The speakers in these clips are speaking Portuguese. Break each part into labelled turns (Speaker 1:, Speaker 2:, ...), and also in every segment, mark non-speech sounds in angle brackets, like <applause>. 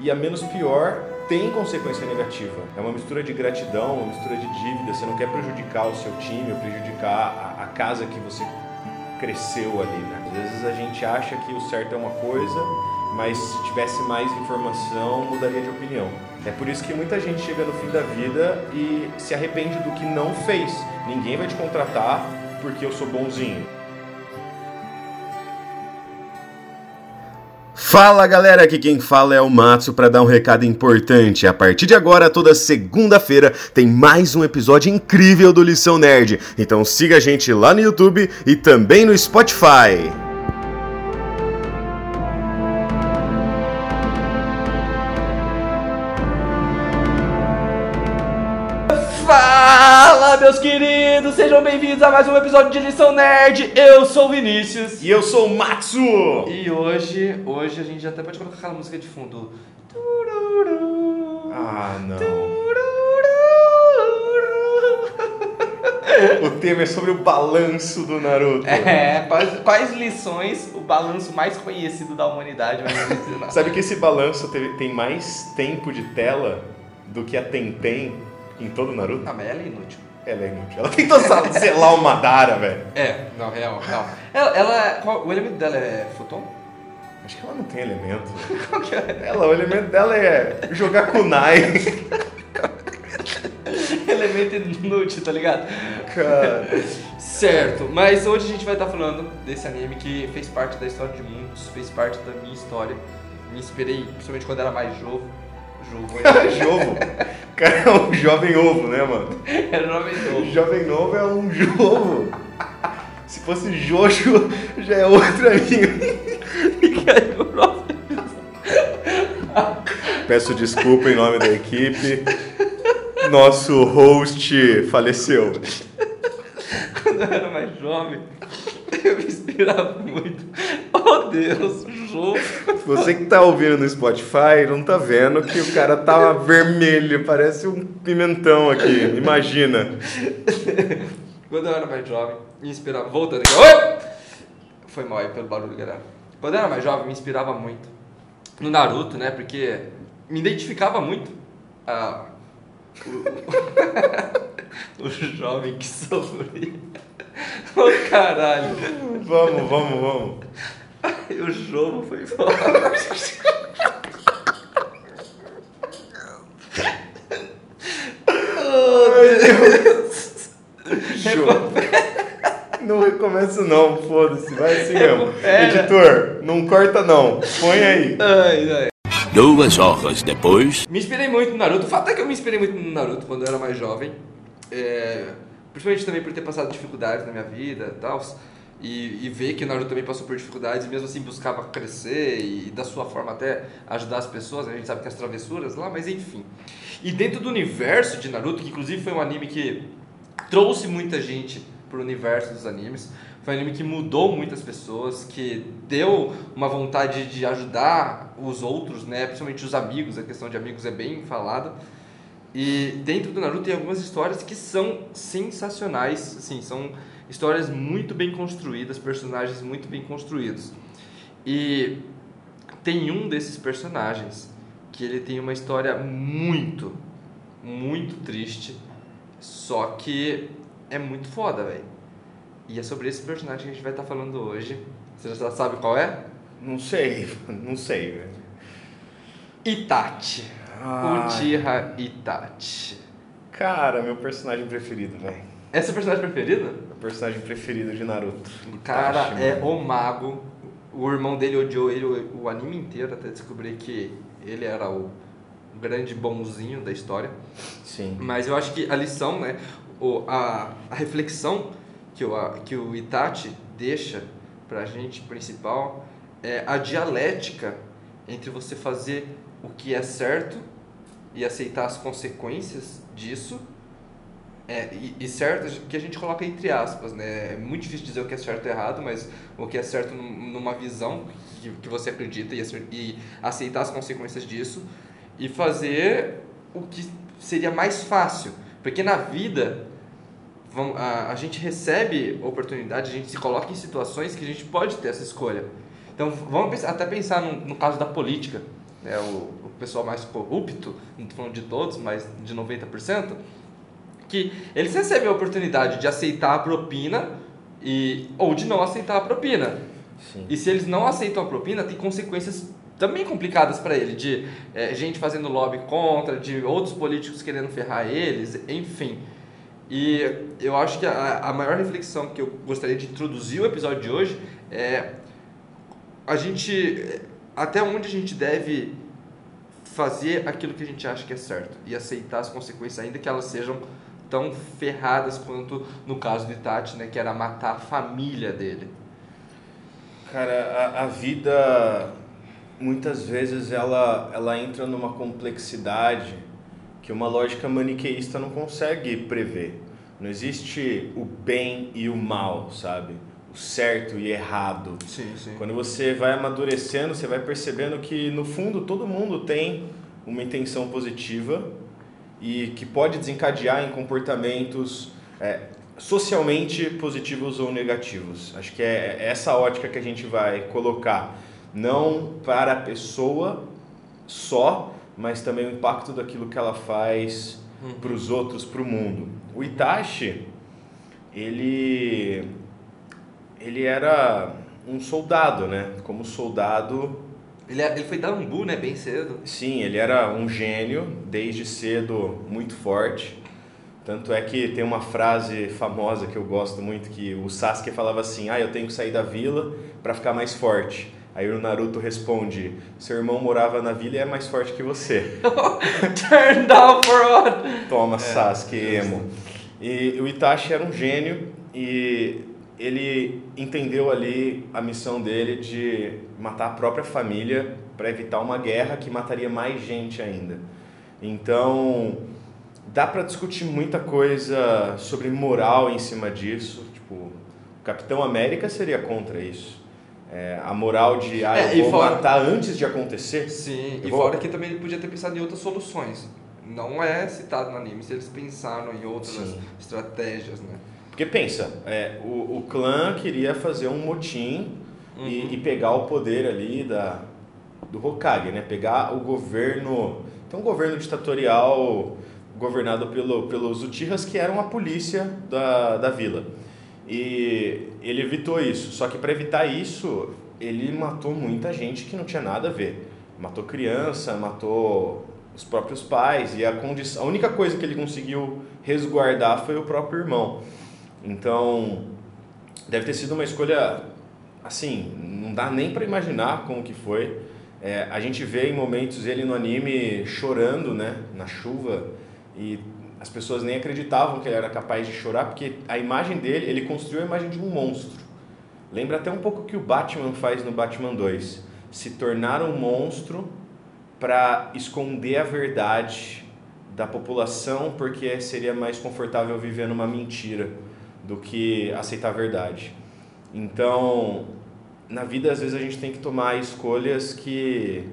Speaker 1: e a menos pior tem consequência negativa. É uma mistura de gratidão, uma mistura de dívida. Você não quer prejudicar o seu time ou prejudicar a, a casa que você cresceu ali, né? Às vezes a gente acha que o certo é uma coisa, mas se tivesse mais informação, mudaria de opinião. É por isso que muita gente chega no fim da vida e se arrepende do que não fez. Ninguém vai te contratar porque eu sou bonzinho. Fala galera, aqui quem fala é o Matsu para dar um recado importante. A partir de agora, toda segunda-feira, tem mais um episódio incrível do Lição Nerd. Então siga a gente lá no YouTube e também no Spotify.
Speaker 2: Fala, meus queridos, sejam bem-vindos a mais um episódio de Lição Nerd. Eu sou o Vinícius.
Speaker 1: E eu sou o Matsu!
Speaker 2: E hoje, hoje a gente já até pode colocar aquela música de fundo. Tururu,
Speaker 1: Ah, não.
Speaker 2: tururu.
Speaker 1: O tema é sobre o balanço do Naruto.
Speaker 2: É, quais, quais lições o balanço mais conhecido da humanidade vai nos ensinar? <laughs>
Speaker 1: Sabe que esse balanço teve- tem mais tempo de tela do que a Tenten em todo o Naruto?
Speaker 2: Ah, mas ela é inútil.
Speaker 1: Ela é inútil. Ela tentou <laughs> selar o Madara, velho.
Speaker 2: É, não, real, real. Ela, ela qual- o elemento dela é futon?
Speaker 1: Acho que ela não tem elemento. <laughs>
Speaker 2: Qual que é?
Speaker 1: Ela, o elemento dela é jogar kunai. <laughs>
Speaker 2: elemento inútil, tá ligado?
Speaker 1: Cara.
Speaker 2: Certo, mas hoje a gente vai estar falando desse anime que fez parte da história de muitos, fez parte da minha história. Me inspirei, principalmente quando era mais jovo. Jovo
Speaker 1: Jovo. Cara, é um jovem ovo, né, mano?
Speaker 2: era jovem novo.
Speaker 1: Jovem novo é um jovo. Se fosse Jojo, já é outro amigo. Peço desculpa em nome da equipe. Nosso host faleceu.
Speaker 2: quando eu era mais jovem, eu me inspirava muito. Oh Deus,
Speaker 1: Você que tá ouvindo no Spotify não tá vendo que o cara tá vermelho, parece um pimentão aqui. Imagina.
Speaker 2: Quando eu era mais jovem, me inspirava. Voltando aqui. Oi! Foi mal aí pelo barulho, galera. Quando eu era mais jovem, me inspirava muito no Naruto, né? Porque me identificava muito. Ah, o, <laughs> o jovem que sofria. <laughs> Oh, caralho.
Speaker 1: Vamos, vamos, vamos. <laughs>
Speaker 2: O jogo foi foda.
Speaker 1: Show. Não recomeça não, foda-se, vai assim mesmo.
Speaker 2: Recupera.
Speaker 1: Editor, não corta não, põe aí.
Speaker 2: Ai, ai.
Speaker 3: Duas horas depois.
Speaker 2: Me inspirei muito no Naruto. O fato é que eu me inspirei muito no Naruto quando eu era mais jovem. É, principalmente também por ter passado dificuldades na minha vida e tal. E, e ver que o Naruto também passou por dificuldades e mesmo assim buscava crescer e da sua forma até ajudar as pessoas. A gente sabe que as travessuras lá, mas enfim. E dentro do universo de Naruto, que inclusive foi um anime que trouxe muita gente pro universo dos animes. Foi um anime que mudou muitas pessoas, que deu uma vontade de ajudar os outros, né? Principalmente os amigos, a questão de amigos é bem falada. E dentro do Naruto tem algumas histórias que são sensacionais, assim, são histórias muito bem construídas, personagens muito bem construídos. E tem um desses personagens que ele tem uma história muito, muito triste, só que é muito foda, velho. E é sobre esse personagem que a gente vai estar falando hoje. Você já sabe qual é?
Speaker 1: Não sei, <laughs> não sei, velho.
Speaker 2: Itachi.
Speaker 1: Ai.
Speaker 2: Uchiha Itachi.
Speaker 1: Cara, meu personagem preferido, velho.
Speaker 2: Esse é o personagem preferido?
Speaker 1: Meu personagem preferido de Naruto.
Speaker 2: Cara,
Speaker 1: Itachi,
Speaker 2: é
Speaker 1: mano.
Speaker 2: o mago. O irmão dele odiou ele o, o anime inteiro até descobrir que ele era o grande bonzinho da história.
Speaker 1: Sim.
Speaker 2: Mas eu acho que a lição, né, o, a, a reflexão que o, a- que o Itachi deixa pra gente principal é a dialética entre você fazer o que é certo e aceitar as consequências disso. É, e, e certo que a gente coloca entre aspas, né? É muito difícil dizer o que é certo e errado, mas o que é certo num- numa visão que, que você acredita e, e aceitar as consequências disso e fazer o que seria mais fácil. Porque na vida vamos- a, a gente recebe oportunidade, a gente se coloca em situações que a gente pode ter essa escolha. Então vamos pensar- até pensar no, no caso da política. né, o, o pessoal mais corrupto, não estou falando de todos, mas de 90%, que eles recebem a oportunidade de aceitar a propina e, ou de não aceitar a propina.
Speaker 1: Sim.
Speaker 2: E se eles não aceitam a propina, tem consequências também complicadas para ele, de é, gente fazendo lobby contra, de outros políticos querendo ferrar eles, enfim. E eu acho que a, a maior reflexão que eu gostaria de introduzir o episódio de hoje é a gente até onde a gente deve fazer aquilo que a gente acha que é certo e aceitar as consequências ainda que elas sejam tão ferradas quanto no caso de Tati, né, que era matar a família dele.
Speaker 1: Cara, a, a vida muitas vezes ela, ela entra numa complexidade que uma lógica maniqueísta não consegue prever. Não existe o bem e o mal, sabe? O certo e errado.
Speaker 2: Sim, sim.
Speaker 1: Quando você vai amadurecendo, você vai percebendo que no fundo todo mundo tem uma intenção positiva e que pode desencadear em comportamentos é, socialmente positivos ou negativos. Acho que é essa ótica que a gente vai colocar, não para a pessoa só, mas também o impacto daquilo que ela faz para os outros, para o mundo. O Itachi, ele, ele era um soldado, né? Como soldado
Speaker 2: Ele, é- ele foi dar umbu, né, bem cedo.
Speaker 1: Sim, ele era um gênio, desde cedo muito forte. Tanto é que tem uma frase famosa que eu gosto muito que o Sasuke falava assim: "Ah, eu tenho que sair da vila para ficar mais forte". Aí o Naruto responde: "Seu irmão morava na vila e é mais forte que você". <laughs>
Speaker 2: Turn down for what?
Speaker 1: Toma Sasuke emo. E o Itachi era um gênio e ele entendeu ali a missão dele de matar a própria família para evitar uma guerra que mataria mais gente ainda. Então, dá para discutir muita coisa sobre moral em cima disso. Tipo, o Capitão América seria contra isso. É, a moral de, ah,
Speaker 2: É,
Speaker 1: eu vou
Speaker 2: fora-
Speaker 1: matar antes de acontecer.
Speaker 2: Sim,
Speaker 1: Eu
Speaker 2: e
Speaker 1: vou-
Speaker 2: fora que também ele podia ter pensado em outras soluções. Não é citado no anime se eles pensaram em outras
Speaker 1: Sim.
Speaker 2: estratégias, né?
Speaker 1: Porque pensa, é, o, o clã queria fazer um motim
Speaker 2: Uhum.
Speaker 1: e, e pegar o poder ali da, do Hokage, né? Pegar o governo. Tem um governo ditatorial governado pelo, pelos Uchihas, que eram a polícia da, da vila. E ele evitou isso. Só que para evitar isso, ele matou muita gente que não tinha nada a ver. Matou criança, matou os próprios pais e a condição, a única coisa que ele conseguiu resguardar foi o próprio irmão. Então, deve ter sido uma escolha assim, não dá nem para imaginar como que foi. É, a gente vê em momentos ele no anime chorando, né, na chuva e as pessoas nem acreditavam que ele era capaz de chorar porque a imagem dele, ele construiu a imagem de um monstro. Lembra até um pouco o que o Batman faz no Batman 2, se tornar um monstro para esconder a verdade da população porque seria mais confortável viver numa mentira do que aceitar a verdade. Então, na vida às vezes a gente tem que tomar escolhas que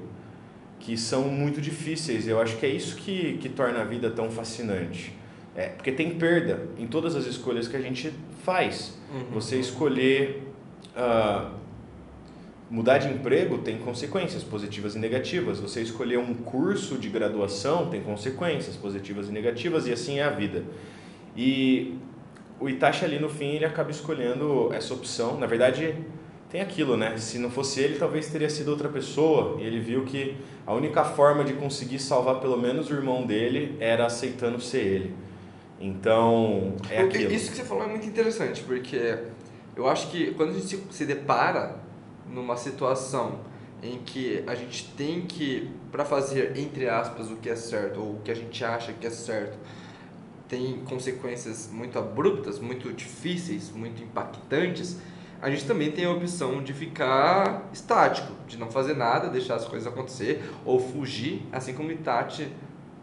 Speaker 1: que são muito difíceis. Eu acho que é isso que, que torna a vida tão fascinante. É, porque tem perda em todas as escolhas que a gente faz. Você escolher ah, mudar de emprego tem consequências positivas e negativas. Você escolher um curso de graduação tem consequências positivas e negativas e assim é a vida. E o Itachi ali no fim ele acaba escolhendo essa opção. Na verdade, tem aquilo, né? Se não fosse ele, talvez teria sido outra pessoa. E ele viu que a única forma de conseguir salvar pelo menos o irmão dele era aceitando ser ele. Então, é aquilo.
Speaker 2: Isso que você falou é muito interessante, porque eu acho que quando a gente se, se depara numa situação em que a gente tem que, para fazer, entre aspas, o que é certo, ou o que a gente acha que é certo, tem consequências muito abruptas, muito difíceis, muito impactantes, a gente também tem a opção de ficar estático, de não fazer nada, deixar as coisas acontecer, ou fugir, assim como o Itachi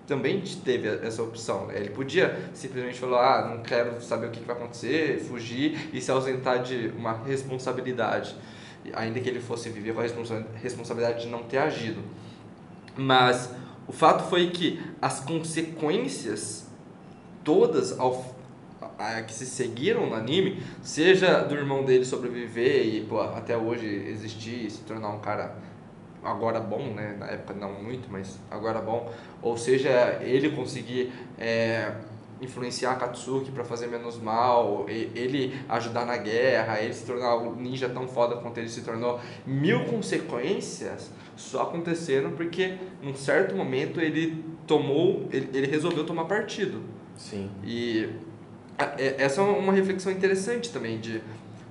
Speaker 2: também teve essa opção. Ele podia simplesmente falar, ah, não quero saber o que vai acontecer, fugir e se ausentar de uma responsabilidade, ainda que ele fosse viver com a responsa- responsabilidade de não ter agido. Mas o fato foi que as consequências todas ao, a- que se seguiram no anime, seja do irmão dele sobreviver e pô, até hoje existir e se tornar um cara agora bom, né? Na época não muito, mas agora bom. Ou seja, ele conseguir é, influenciar a Katsuki para fazer menos mal, ele ajudar na guerra, ele se tornar o ninja tão foda quanto ele se tornou. Mil consequências só aconteceram porque num certo momento ele tomou, ele, ele resolveu tomar partido.
Speaker 1: Sim.
Speaker 2: E essa é uma reflexão interessante também de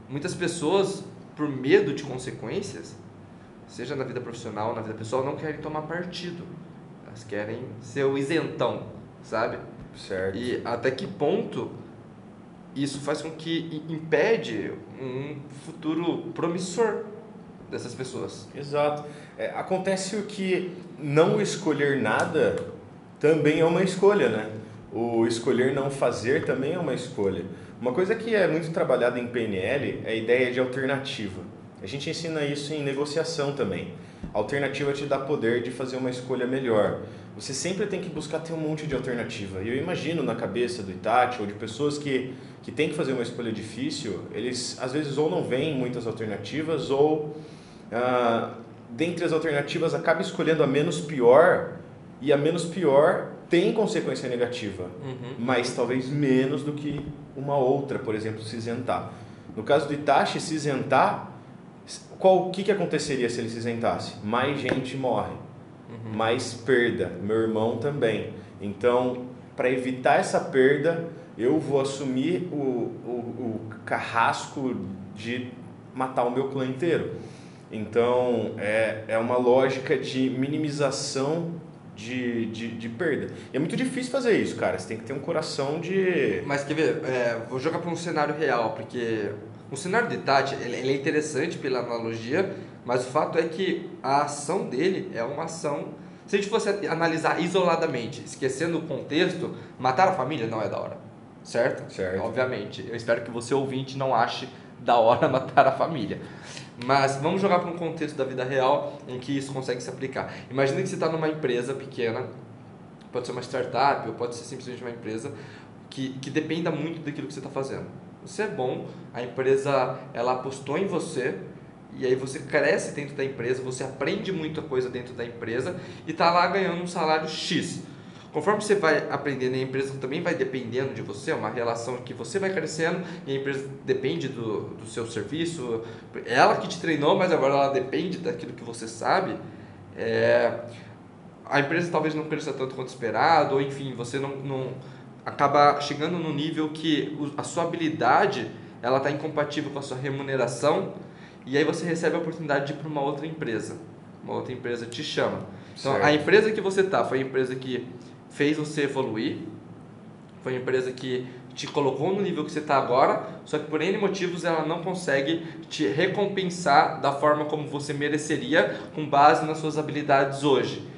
Speaker 2: muitas pessoas por medo de consequências, seja na vida profissional ou na vida pessoal, não querem tomar partido. Elas querem ser o isentão, sabe?
Speaker 1: Certo.
Speaker 2: E até que ponto isso faz com que impede um futuro promissor dessas pessoas.
Speaker 1: Exato. É, acontece o que não escolher nada também é uma escolha, né? O escolher não fazer também é uma escolha. Uma coisa que é muito trabalhada em PNL é a ideia de alternativa. A gente ensina isso em negociação também. A alternativa te dá poder de fazer uma escolha melhor. Você sempre tem que buscar ter um monte de alternativa. E eu imagino na cabeça do Itachi ou de pessoas que, que têm que fazer uma escolha difícil, eles às vezes ou não veem muitas alternativas ou ah, dentre as alternativas acaba escolhendo a menos pior e a menos pior tem consequência negativa, uhum. mas talvez menos do que uma outra, por exemplo, se isentar. No caso do Itachi, se isentar, qual, o que, que aconteceria se ele se isentasse? Mais gente morre, uhum. mais perda, meu irmão também. Então, para evitar essa perda, eu vou assumir o, o, o carrasco de matar o meu clã inteiro. Então, é, é uma lógica de minimização de, de, de, perda. E é muito difícil fazer isso, cara. Você tem que ter um coração de.
Speaker 2: Mas quer ver? É, vou jogar para um cenário real, porque o cenário de Tati ele, ele é interessante pela analogia, mas o fato é que a ação dele é uma ação. Se a gente fosse analisar isoladamente, esquecendo o contexto, matar a família não é da hora. Certo?
Speaker 1: Certo.
Speaker 2: Obviamente. Eu espero que você, ouvinte, não ache da hora <laughs> matar a família. Mas vamos jogar para um contexto da vida real em que isso consegue se aplicar. Imagina que você está numa empresa pequena, pode ser uma startup ou pode ser simplesmente uma empresa que, que dependa muito daquilo que você está fazendo. Você é bom, a empresa ela apostou em você e aí você cresce dentro da empresa, você aprende muita coisa dentro da empresa e está lá ganhando um salário X. Conforme você vai aprendendo, a empresa também vai dependendo de você, é uma relação que você vai crescendo e a empresa depende do, do seu serviço. Ela que te treinou, mas agora ela depende daquilo que você sabe. É, a empresa talvez não cresça tanto quanto esperado, ou enfim, você não, não acaba chegando no nível que a sua habilidade ela está incompatível com a sua remuneração e aí você recebe a oportunidade de ir para uma outra empresa. Uma outra empresa te chama. Então, certo. a empresa que você está foi a empresa que fez você evoluir, foi uma empresa que te colocou no nível que você está agora, só que por N motivos ela não consegue te recompensar da forma como você mereceria com base nas suas habilidades hoje.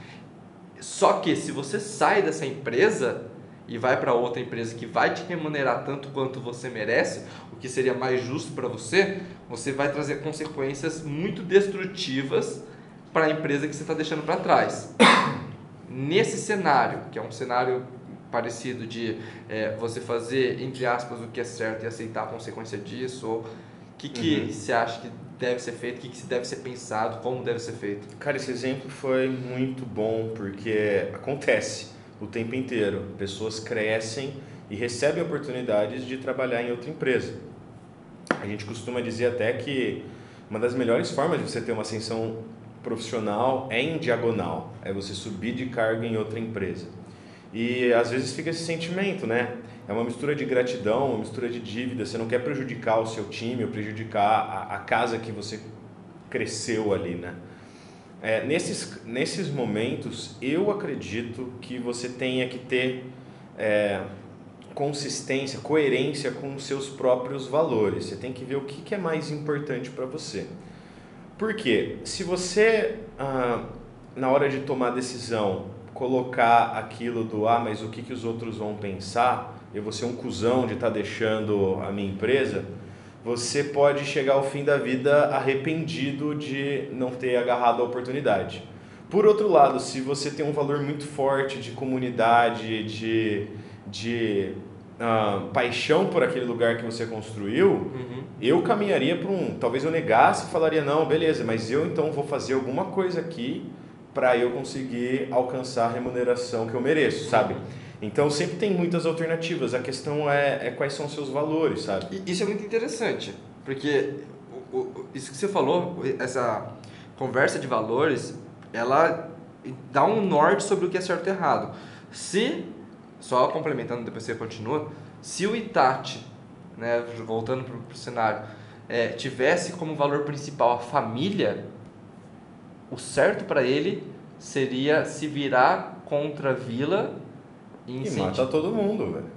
Speaker 2: Só que se você sai dessa empresa e vai para outra empresa que vai te remunerar tanto quanto você merece, o que seria mais justo para você, você vai trazer consequências muito destrutivas para a empresa que você está deixando para trás. Nesse cenário, que é um cenário parecido de é, você fazer, entre aspas, o que é certo e aceitar a consequência disso, ou o que, que uhum. você acha que deve ser feito, o que, que deve ser pensado, como deve ser feito?
Speaker 1: Cara, esse exemplo foi muito bom porque acontece o tempo inteiro. Pessoas crescem e recebem oportunidades de trabalhar em outra empresa. A gente costuma dizer até que uma das melhores formas de você ter uma ascensão profissional é em diagonal, é você subir de cargo em outra empresa. E às vezes fica esse sentimento, né? É uma mistura de gratidão, uma mistura de dívida. Você não quer prejudicar o seu time ou prejudicar a, a casa que você cresceu ali, né? É, nesses, nesses momentos, eu acredito que você tenha que ter é, consistência, coerência com os seus próprios valores. Você tem que ver o que, que é mais importante para você. Porque se você, ah, na hora de tomar decisão, colocar aquilo do ah, mas o que, que os outros vão pensar, eu vou ser um cuzão de estar tá deixando a minha empresa, você pode chegar ao fim da vida arrependido de não ter agarrado a oportunidade. Por outro lado, se você tem um valor muito forte de comunidade, de, de ah, paixão por aquele lugar que você construiu,
Speaker 2: Uhum.
Speaker 1: eu caminharia para um. Talvez eu negasse e falaria: não, beleza, mas eu então vou fazer alguma coisa aqui para eu conseguir alcançar a remuneração que eu mereço, sabe? Então sempre tem muitas alternativas. A questão é, é quais são os seus valores, sabe?
Speaker 2: Isso é muito interessante, porque o- o- isso que você falou, essa conversa de valores, ela dá um norte sobre o que é certo e errado. Se, só complementando, depois você continua, se o Itachi, né, voltando para o cenário, é, tivesse como valor principal a família, o certo para ele seria se virar contra a vila e
Speaker 1: E mata todo mundo, velho.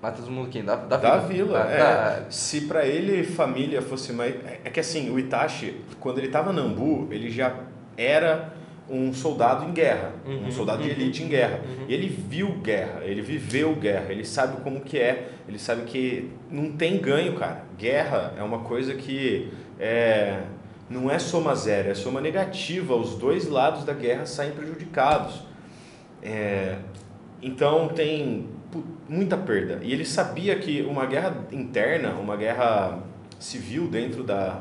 Speaker 2: Mata todo mundo quem? Da, da,
Speaker 1: Da vila,
Speaker 2: Da-
Speaker 1: é.
Speaker 2: da-
Speaker 1: Se pra ele família fosse mais. É que assim, o Itachi, quando ele tava na Ambu, ele já era um soldado em guerra, um
Speaker 2: Uhum,
Speaker 1: soldado de
Speaker 2: uhum,
Speaker 1: elite em guerra.
Speaker 2: uhum.
Speaker 1: E ele viu guerra, ele viveu guerra, ele sabe como que é, ele sabe que não tem ganho, cara. Guerra é uma coisa que é, não é soma zero, é soma negativa. Os dois lados da guerra saem prejudicados. É, então tem muita perda. E ele sabia que uma guerra interna, uma guerra civil dentro da,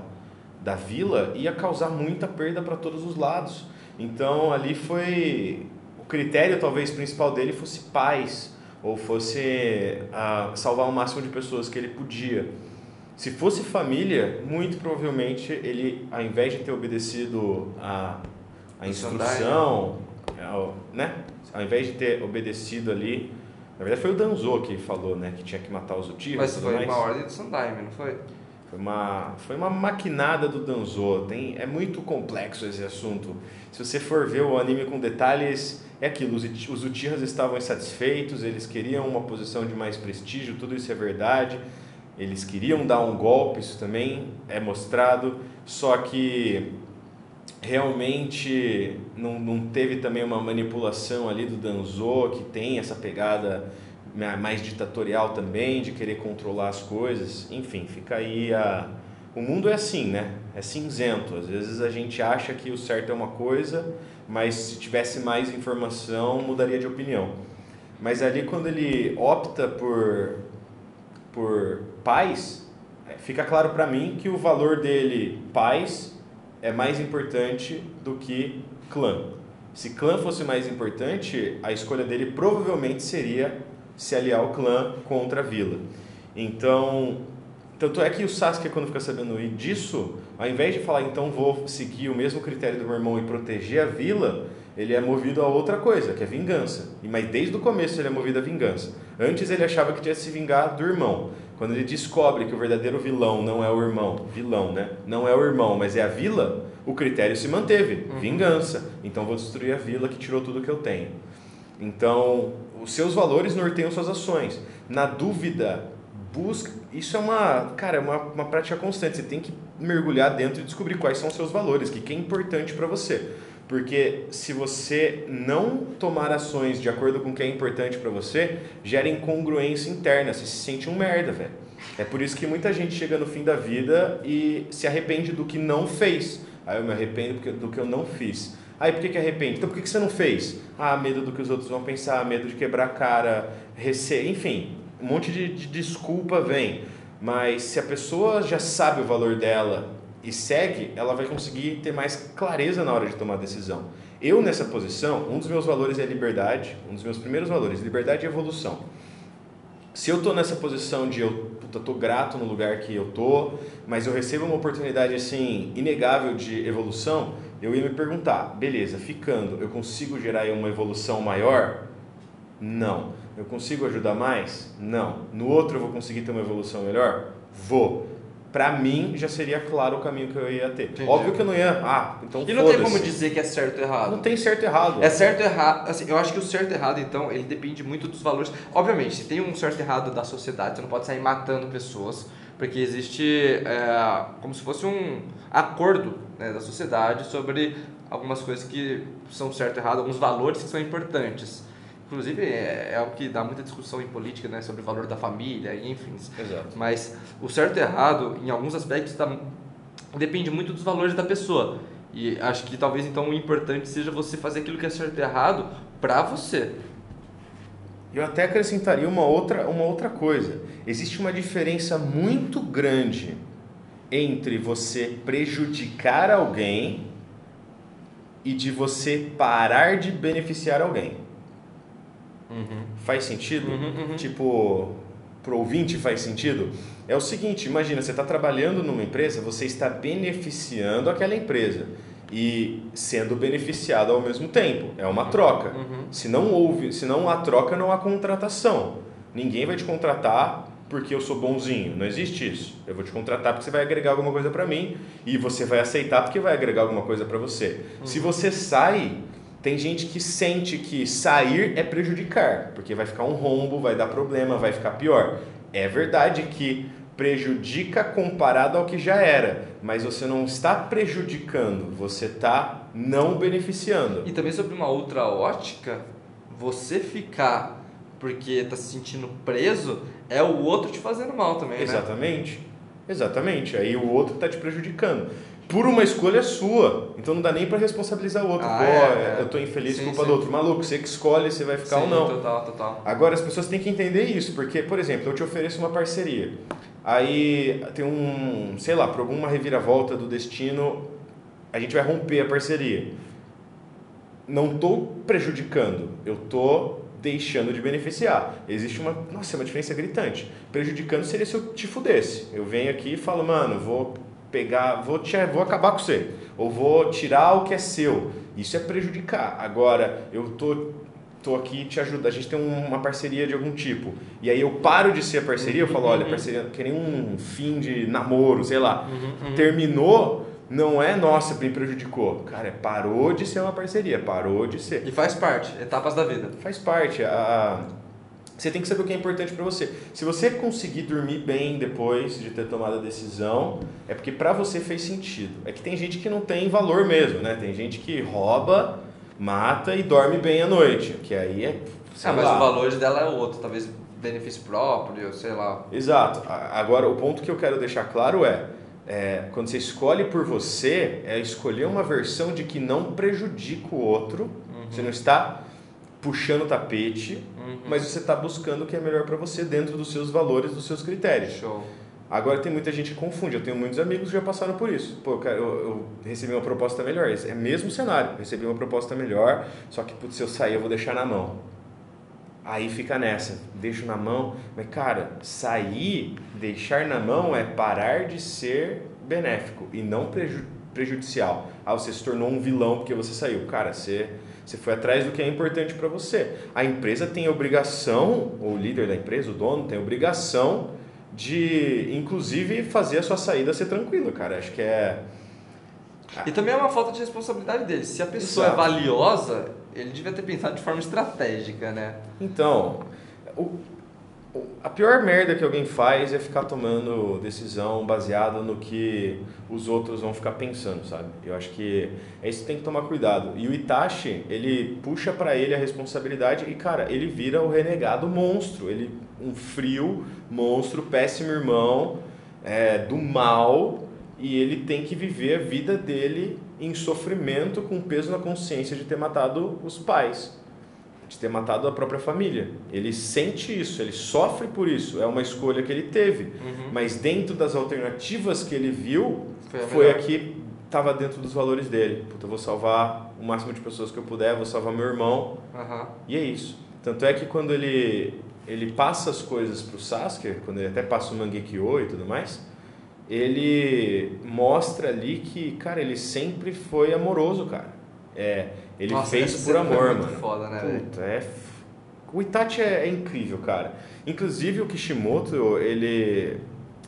Speaker 1: da vila ia causar muita perda para todos os lados. Então ali foi o critério talvez principal dele fosse paz ou fosse ah, salvar o máximo de pessoas que ele podia. Se fosse família, muito provavelmente ele, ao invés de ter obedecido a, a instrução, ao- né? Ao invés de ter obedecido ali, na verdade foi o Danzo que falou, né, que tinha que matar os Uchiha.
Speaker 2: Mas foi
Speaker 1: mais.
Speaker 2: uma ordem do Sandaime, não foi?
Speaker 1: Foi uma, foi uma maquinada do Danzo. Tem, é muito complexo esse assunto. Se você for ver o anime com detalhes, é aquilo. Os, Uchi- os Uchihas estavam insatisfeitos, eles queriam uma posição de mais prestígio, tudo isso é verdade. Eles queriam dar um golpe, isso também é mostrado. Só que realmente não, não teve também uma manipulação ali do Danzo, que tem essa pegada mais ditatorial também, de querer controlar as coisas. Enfim, fica aí a. O mundo é assim, né? É cinzento. Às vezes a gente acha que o certo é uma coisa, mas se tivesse mais informação, mudaria de opinião. Mas ali, quando ele opta por, por paz, fica claro para mim que o valor dele, paz, é mais importante do que clã. Se clã fosse mais importante, a escolha dele provavelmente seria se aliar ao clã contra a vila. Então, tanto é que o Sasuke, quando fica sabendo disso, ao invés de falar, então vou seguir o mesmo critério do meu irmão e proteger a vila, ele é movido a outra coisa, que é vingança. E Mas desde o começo ele é movido a vingança. Antes ele achava que tinha que se vingar do irmão. Quando ele descobre que o verdadeiro vilão não é o irmão, vilão, né? Não é o irmão, mas é a vila, o critério se manteve, vingança. Então vou destruir a vila que tirou tudo que eu tenho. Então, os seus valores norteiam suas ações. Na dúvida, busca. Isso é uma, cara, é uma, uma prática constante. Você tem que mergulhar dentro e descobrir quais são os seus valores, o que que é importante para você. Porque se você não tomar ações de acordo com o que é importante para você, gera incongruência interna. Você se sente um merda, velho. É por isso que muita gente chega no fim da vida e se arrepende do que não fez. Aí eu me arrependo do que eu não fiz. Aí por que, que arrepende? Então por que, que você não fez? Ah, medo do que os outros vão pensar, medo de quebrar a cara, receio, enfim, um monte de, de desculpa vem. Mas se a pessoa já sabe o valor dela e segue, ela vai conseguir ter mais clareza na hora de tomar a decisão. Eu, nessa posição, um dos meus valores é liberdade, um dos meus primeiros valores, liberdade e evolução. Se eu tô nessa posição de eu puta, tô grato no lugar que eu tô, mas eu recebo uma oportunidade assim inegável de evolução, eu ia me perguntar, beleza, ficando, eu consigo gerar uma evolução maior? Não. Eu consigo ajudar mais? Não. No outro eu vou conseguir ter uma evolução melhor? Vou. Pra mim já seria claro o caminho que eu ia ter.
Speaker 2: Entendi.
Speaker 1: Óbvio que eu não ia, ah, então
Speaker 2: E não tem como dizer que é certo ou errado.
Speaker 1: Não tem certo e errado.
Speaker 2: É certo ou errado. Assim, eu acho que o certo e errado, então, ele depende muito dos valores. Obviamente, se tem um certo e errado da sociedade, você não pode sair matando pessoas, porque existe é, como se fosse um acordo né, da sociedade sobre algumas coisas que são certo e errado, alguns valores que são importantes. Inclusive, é, é algo que dá muita discussão em política, né, sobre o valor da família, e enfim.
Speaker 1: Exato.
Speaker 2: Mas o certo e errado, em alguns aspectos, tá, depende muito dos valores da pessoa. E acho que talvez então o importante seja você fazer aquilo que é certo e errado pra você.
Speaker 1: Eu até acrescentaria uma outra, uma outra coisa. Existe uma diferença muito grande entre você prejudicar alguém e de você parar de beneficiar alguém.
Speaker 2: Uhum.
Speaker 1: Faz sentido?
Speaker 2: Uhum, uhum.
Speaker 1: Tipo, pro ouvinte faz sentido? É o seguinte, imagina, você está trabalhando numa empresa, você está beneficiando aquela empresa e sendo beneficiado ao mesmo tempo. É uma troca.
Speaker 2: Uhum.
Speaker 1: Se não houve, se não há troca, não há contratação. Ninguém vai te contratar porque eu sou bonzinho. Não existe isso. Eu vou te contratar porque você vai agregar alguma coisa para mim e você vai aceitar porque vai agregar alguma coisa para você. Se você sai, tem gente que sente que sair é prejudicar, porque vai ficar um rombo, vai dar problema, vai ficar pior. É verdade que prejudica comparado ao que já era, mas você não está prejudicando, você está não beneficiando.
Speaker 2: E também sobre uma outra ótica, você ficar porque está se sentindo preso é o outro te fazendo mal também, né?
Speaker 1: Exatamente. Exatamente. Aí o outro está te prejudicando. Por uma escolha sua. Então não dá nem para responsabilizar o outro.
Speaker 2: Ah,
Speaker 1: Pô,
Speaker 2: é, é.
Speaker 1: eu tô infeliz
Speaker 2: Sim,
Speaker 1: culpa
Speaker 2: sim.
Speaker 1: do outro. Maluco, você que escolhe se vai ficar
Speaker 2: Sim,
Speaker 1: ou não.
Speaker 2: total, total.
Speaker 1: Agora as pessoas têm que entender isso, porque, por exemplo, eu te ofereço uma parceria. Aí tem um, sei lá, por alguma reviravolta do destino, a gente vai romper a parceria. Não estou prejudicando, eu estou deixando de beneficiar. Existe uma, nossa, é uma diferença gritante. Prejudicando seria se eu te fudesse. Eu venho aqui e falo, mano, vou pegar, vou te, vou acabar com você, ou vou tirar o que é seu. Isso é prejudicar. Agora, eu tô tô aqui te ajudando, a gente tem um- uma parceria de algum tipo. E aí eu paro de ser parceria, eu falo, olha, parceria, que nem um fim de namoro, sei lá. Terminou, não é nossa, me prejudicou. Cara, parou de ser uma parceria, parou de ser.
Speaker 2: E faz parte, etapas da vida.
Speaker 1: Faz parte. A- você tem que saber o que é importante para você. Se você conseguir dormir bem depois de ter tomado a decisão, é porque para você fez sentido. É que tem gente que não tem valor mesmo, né? Tem gente que rouba, mata e dorme bem à noite. Que aí é. sei
Speaker 2: Ah, mas
Speaker 1: lá.
Speaker 2: o valor dela é outro, talvez benefício próprio, sei lá.
Speaker 1: Exato. Agora, o ponto que eu quero deixar claro é, é, quando você escolhe por você, é escolher uma versão de que não prejudica o outro. Você não está puxando o tapete, mas você está buscando o que é melhor para você dentro dos seus valores, dos seus critérios.
Speaker 2: Show.
Speaker 1: Agora tem muita gente que confunde. Eu tenho muitos amigos que já passaram por isso. Pô, eu, eu recebi uma proposta melhor. É o mesmo cenário. Recebi uma proposta melhor, só que putz, se eu sair eu vou deixar na mão. Aí fica nessa, deixo na mão. Mas cara, sair, deixar na mão é parar de ser benéfico e não preju prejudicial. Ah, você se tornou um vilão porque você saiu. Cara, você, você foi atrás do que é importante para você. A empresa tem obrigação, o líder da empresa, o dono, tem obrigação de, inclusive, fazer a sua saída ser tranquila, cara. Acho que é.
Speaker 2: E também é uma falta de responsabilidade dele. Se a pessoa
Speaker 1: Exato.
Speaker 2: é valiosa, ele devia ter pensado de forma estratégica, né?
Speaker 1: Então, o- o- a pior merda que alguém faz é ficar tomando decisão baseada no que os outros vão ficar pensando, sabe? Eu acho que é isso que tem que tomar cuidado. E o Itachi, ele puxa pra ele a responsabilidade e, cara, ele vira o renegado monstro. Ele, um frio monstro, péssimo irmão, é, do mal, e ele tem que viver a vida dele em sofrimento, com peso na consciência de ter matado os pais de ter matado a própria família. Ele sente isso, ele sofre por isso, é uma escolha que ele teve. Mas dentro das alternativas que ele viu,
Speaker 2: Foi a
Speaker 1: foi a que estava dentro dos valores dele. Puta, eu vou salvar o máximo de pessoas que eu puder, vou salvar meu irmão,
Speaker 2: Aham.
Speaker 1: e é isso. Tanto é que quando ele, ele passa as coisas pro Sasuke, quando ele até passa o Mangekyo e tudo mais, ele mostra ali que, cara, ele sempre foi amoroso, cara. É, ele
Speaker 2: Nossa,
Speaker 1: fez por amor,
Speaker 2: muito
Speaker 1: mano.
Speaker 2: foda, né?
Speaker 1: Puta, é... f- O Itachi é, é incrível, cara. Inclusive o Kishimoto, ele,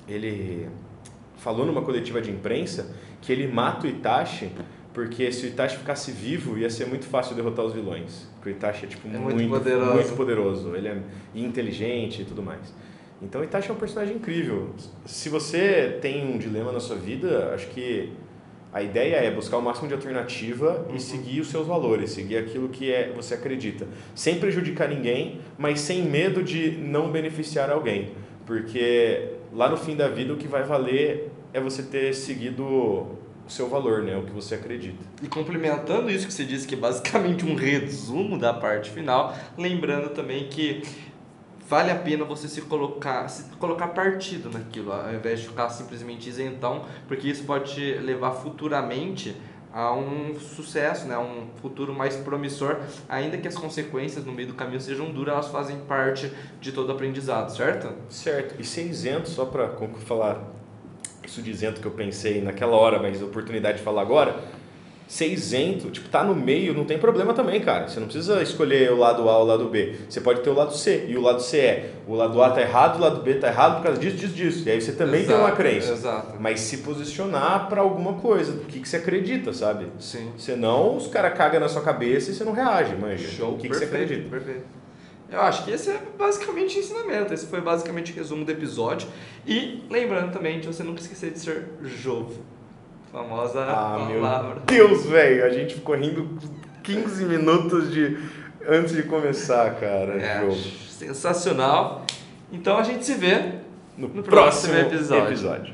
Speaker 1: ele falou numa coletiva de imprensa que ele mata o Itachi porque se o Itachi ficasse vivo ia ser muito fácil derrotar os vilões. Porque o Itachi é tipo
Speaker 2: É
Speaker 1: muito,
Speaker 2: muito poderoso.
Speaker 1: muito poderoso. Ele é inteligente e tudo mais. Então o Itachi é um personagem incrível. Se você tem um dilema na sua vida, acho que a ideia é buscar o máximo de alternativa
Speaker 2: Uhum.
Speaker 1: e seguir os seus valores, seguir aquilo que é, você acredita, sem prejudicar ninguém, mas sem medo de não beneficiar alguém, porque lá no fim da vida o que vai valer é você ter seguido o seu valor, né? O que você acredita.
Speaker 2: E complementando isso que você disse, que é basicamente um resumo da parte final, lembrando também que vale a pena você se colocar, se colocar partido naquilo, ao invés de ficar simplesmente isentão, porque isso pode te levar futuramente a um sucesso, né, a um futuro mais promissor, ainda que as consequências no meio do caminho sejam duras, elas fazem parte de todo aprendizado, certo?
Speaker 1: Certo. E ser isento, só para falar isso de isento que eu pensei naquela hora, mas oportunidade de falar agora, ser isento, tipo, tá no meio, não tem problema também, cara. Você não precisa escolher o lado A ou o lado B. Você pode ter o lado C, e o lado C é o lado A tá errado, o lado B tá errado por causa disso, disso, disso. E aí você também
Speaker 2: Exato,
Speaker 1: tem uma crença.
Speaker 2: exato.
Speaker 1: Mas se posicionar para alguma coisa, do que, que você acredita, sabe?
Speaker 2: Sim.
Speaker 1: Senão os caras cagam na sua cabeça e você não reage, manja.
Speaker 2: Show,
Speaker 1: o que, que
Speaker 2: perfeito,
Speaker 1: você acredita?
Speaker 2: Perfeito. Eu acho que esse é basicamente o ensinamento. Esse foi basicamente o resumo do episódio. E lembrando também de você nunca esquecer de ser jovo. Famosa
Speaker 1: Ah, meu
Speaker 2: palavra.
Speaker 1: Deus, velho. A gente ficou rindo 15 minutos de antes de começar, cara.
Speaker 2: É,
Speaker 1: jogo.
Speaker 2: sensacional. Então a gente se vê
Speaker 1: No,
Speaker 2: No próximo episódio.
Speaker 1: episódio.